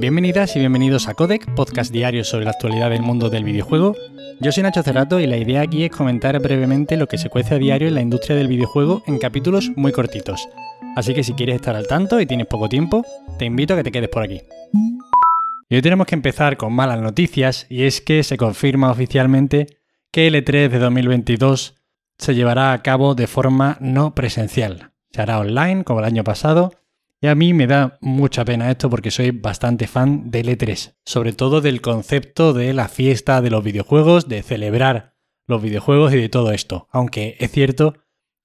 Bienvenidas y bienvenidos a Codec, podcast diario sobre la actualidad del mundo del videojuego. Yo soy Nacho Cerrato y la idea aquí es comentar brevemente lo que se cuece a diario en la industria del videojuego en capítulos muy cortitos. Así que si quieres estar al tanto y tienes poco tiempo, te invito a que te quedes por aquí. Y hoy tenemos que empezar con malas noticias y es que se confirma oficialmente que el E3 de 2022 se llevará a cabo de forma no presencial. Se hará online como el año pasado y a mí me da mucha pena esto porque soy bastante fan del E3, sobre todo del concepto de la fiesta de los videojuegos, de celebrar los videojuegos y de todo esto. Aunque es cierto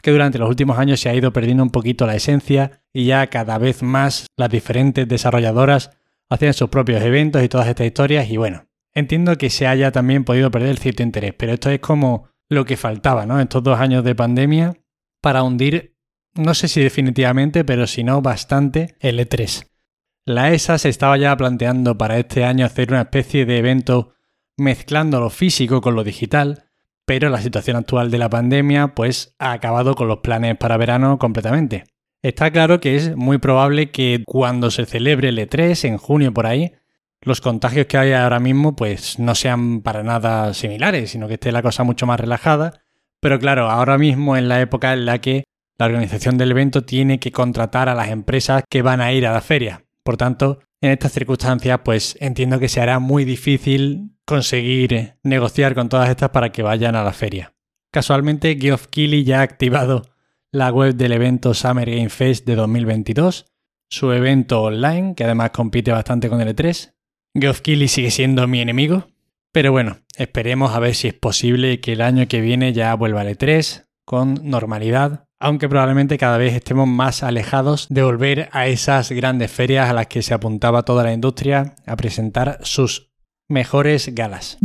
que durante los últimos años se ha ido perdiendo un poquito la esencia y ya cada vez más las diferentes desarrolladoras hacían sus propios eventos y todas estas historias y bueno, entiendo que se haya también podido perder cierto interés, pero esto es como lo que faltaba, ¿no? Estos dos años de pandemia para hundir no sé si definitivamente, pero si no bastante, el E3. La ESA se estaba ya planteando para este año hacer una especie de evento mezclando lo físico con lo digital, pero la situación actual de la pandemia pues ha acabado con los planes para verano completamente. Está claro que es muy probable que cuando se celebre el E3 en junio por ahí, los contagios que hay ahora mismo pues no sean para nada similares, sino que esté la cosa mucho más relajada. Pero claro, ahora mismo en la época en la que la organización del evento tiene que contratar a las empresas que van a ir a la feria. Por tanto, en estas circunstancias, pues entiendo que se hará muy difícil conseguir negociar con todas estas para que vayan a la feria. Casualmente, Geoff Keighley ya ha activado la web del evento Summer Game Fest de 2022, su evento online, que además compite bastante con el E3. Geoff Keighley sigue siendo mi enemigo, pero bueno, esperemos a ver si es posible que el año que viene ya vuelva al E3 con normalidad aunque probablemente cada vez estemos más alejados de volver a esas grandes ferias a las que se apuntaba toda la industria a presentar sus mejores galas.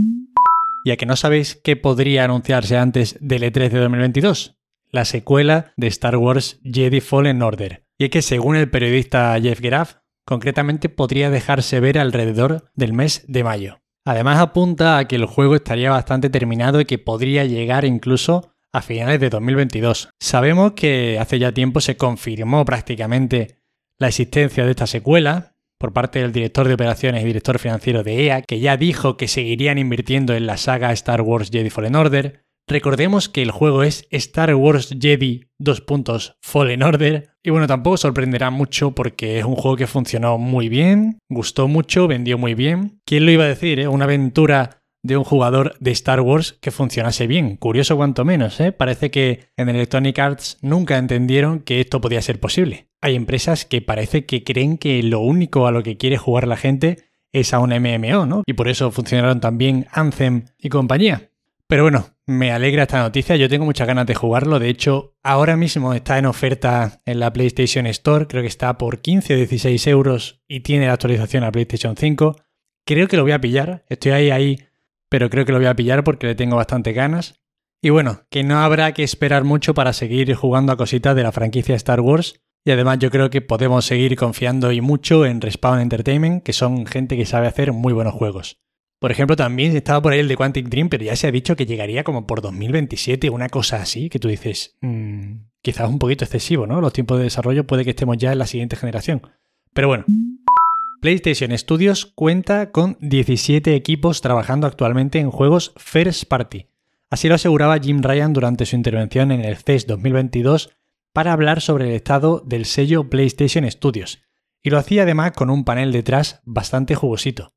Ya que no sabéis qué podría anunciarse antes del E3 de 2022, la secuela de Star Wars Jedi Fallen Order. Y es que según el periodista Jeff Graff, concretamente podría dejarse ver alrededor del mes de mayo. Además apunta a que el juego estaría bastante terminado y que podría llegar incluso a finales de 2022. Sabemos que hace ya tiempo se confirmó prácticamente la existencia de esta secuela por parte del director de operaciones y director financiero de EA, que ya dijo que seguirían invirtiendo en la saga Star Wars Jedi Fallen Order. Recordemos que el juego es Star Wars Jedi 2. Fallen Order. Y bueno, tampoco sorprenderá mucho porque es un juego que funcionó muy bien, gustó mucho, vendió muy bien. ¿Quién lo iba a decir? Eh? Una aventura de un jugador de Star Wars que funcionase bien. Curioso cuanto menos, ¿eh? Parece que en Electronic Arts nunca entendieron que esto podía ser posible. Hay empresas que parece que creen que lo único a lo que quiere jugar la gente es a un MMO, ¿no? Y por eso funcionaron también Anthem y compañía. Pero bueno, me alegra esta noticia, yo tengo muchas ganas de jugarlo, de hecho ahora mismo está en oferta en la PlayStation Store, creo que está por 15 o 16 euros y tiene la actualización a PlayStation 5. Creo que lo voy a pillar, estoy ahí ahí pero creo que lo voy a pillar porque le tengo bastante ganas. Y bueno, que no habrá que esperar mucho para seguir jugando a cositas de la franquicia Star Wars. Y además yo creo que podemos seguir confiando y mucho en Respawn Entertainment, que son gente que sabe hacer muy buenos juegos. Por ejemplo, también estaba por ahí el de Quantic Dream, pero ya se ha dicho que llegaría como por 2027, una cosa así, que tú dices, mmm, quizás un poquito excesivo, ¿no? Los tiempos de desarrollo puede que estemos ya en la siguiente generación. Pero bueno, PlayStation Studios cuenta con 17 equipos trabajando actualmente en juegos First Party. Así lo aseguraba Jim Ryan durante su intervención en el CES 2022 para hablar sobre el estado del sello PlayStation Studios. Y lo hacía además con un panel detrás bastante jugosito.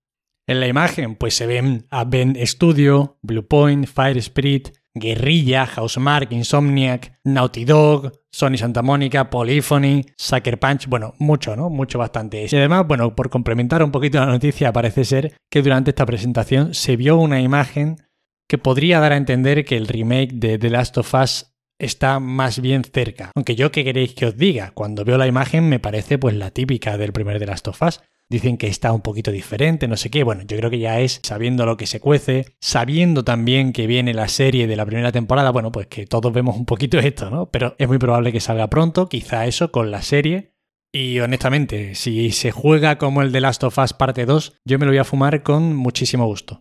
En la imagen pues se ven a Studio, Bluepoint, Fire Spirit, Guerrilla, Housemark, Insomniac, Naughty Dog, Sony Santa Mónica, Polyphony, Sucker Punch, bueno, mucho, ¿no? Mucho bastante. Y además, bueno, por complementar un poquito la noticia, parece ser que durante esta presentación se vio una imagen que podría dar a entender que el remake de The Last of Us está más bien cerca. Aunque yo qué queréis que os diga, cuando veo la imagen me parece pues la típica del primer The Last of Us dicen que está un poquito diferente, no sé qué. Bueno, yo creo que ya es sabiendo lo que se cuece, sabiendo también que viene la serie de la primera temporada, bueno, pues que todos vemos un poquito esto, ¿no? Pero es muy probable que salga pronto, quizá eso con la serie. Y honestamente, si se juega como el de Last of Us parte 2, yo me lo voy a fumar con muchísimo gusto.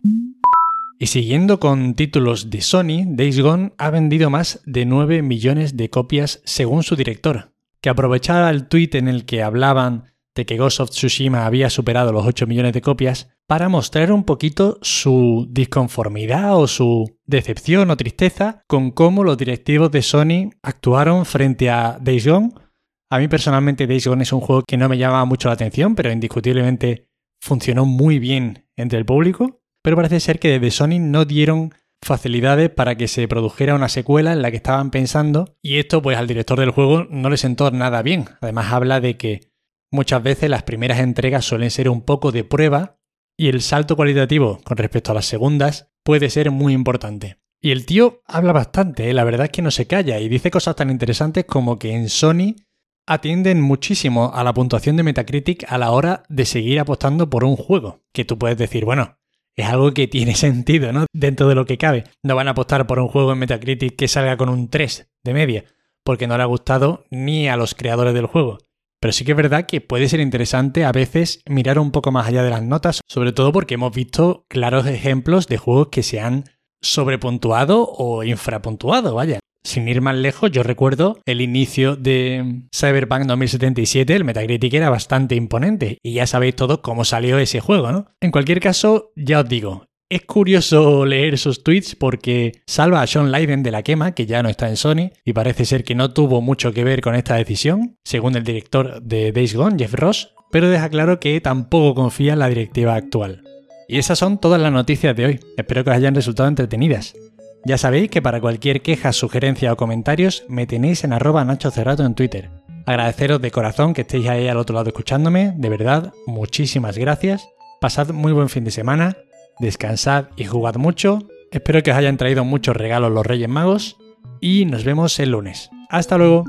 Y siguiendo con títulos de Sony, Days Gone ha vendido más de 9 millones de copias según su director, que aprovechaba el tweet en el que hablaban de que Ghost of Tsushima había superado los 8 millones de copias para mostrar un poquito su disconformidad o su decepción o tristeza con cómo los directivos de Sony actuaron frente a Days Gone. A mí personalmente Days Gone es un juego que no me llama mucho la atención, pero indiscutiblemente funcionó muy bien entre el público. Pero parece ser que desde Sony no dieron facilidades para que se produjera una secuela en la que estaban pensando y esto pues al director del juego no le sentó nada bien. Además habla de que muchas veces las primeras entregas suelen ser un poco de prueba y el salto cualitativo con respecto a las segundas puede ser muy importante. Y el tío habla bastante, ¿eh? la verdad es que no se calla y dice cosas tan interesantes como que en Sony atienden muchísimo a la puntuación de Metacritic a la hora de seguir apostando por un juego. Que tú puedes decir, bueno, es algo que tiene sentido, ¿no? Dentro de lo que cabe. No van a apostar por un juego en Metacritic que salga con un 3 de media, porque no le ha gustado ni a los creadores del juego. Pero sí que es verdad que puede ser interesante a veces mirar un poco más allá de las notas, sobre todo porque hemos visto claros ejemplos de juegos que se han sobrepuntuado o infrapuntuado, vaya. Sin ir más lejos, yo recuerdo el inicio de Cyberpunk 2077, el Metacritic era bastante imponente y ya sabéis todos cómo salió ese juego, ¿no? En cualquier caso, ya os digo, es curioso leer esos tweets porque salva a Sean Leiden de la quema, que ya no está en Sony, y parece ser que no tuvo mucho que ver con esta decisión, según el director de Days Gone, Jeff Ross, pero deja claro que tampoco confía en la directiva actual. Y esas son todas las noticias de hoy. Espero que os hayan resultado entretenidas. Ya sabéis que para cualquier queja, sugerencia o comentarios me tenéis en arroba Nacho Cerrato en Twitter. Agradeceros de corazón que estéis ahí al otro lado escuchándome, de verdad, muchísimas gracias. Pasad muy buen fin de semana, descansad y jugad mucho. Espero que os hayan traído muchos regalos los Reyes Magos y nos vemos el lunes. Hasta luego.